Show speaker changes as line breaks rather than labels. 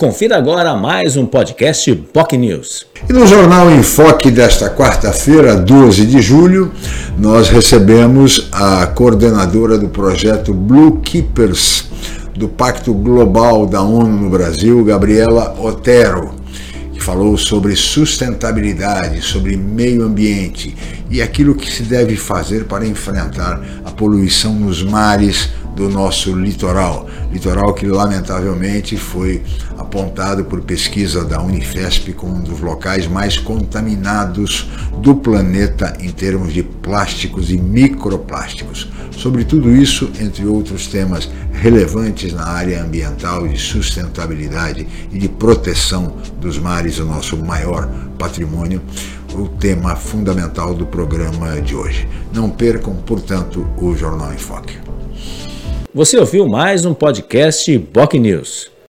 Confira agora mais um podcast POC News.
E no Jornal em Foque desta quarta-feira, 12 de julho, nós recebemos a coordenadora do projeto Blue Keepers do Pacto Global da ONU no Brasil, Gabriela Otero, que falou sobre sustentabilidade, sobre meio ambiente e aquilo que se deve fazer para enfrentar a poluição nos mares do nosso litoral. Litoral que, lamentavelmente, foi apontado por pesquisa da Unifesp como um dos locais mais contaminados do planeta em termos de plásticos e microplásticos. Sobre tudo isso, entre outros temas relevantes na área ambiental, de sustentabilidade e de proteção dos mares, o nosso maior patrimônio, o tema fundamental do programa de hoje. Não percam, portanto, o Jornal em Foque.
Você ouviu mais um podcast POC News.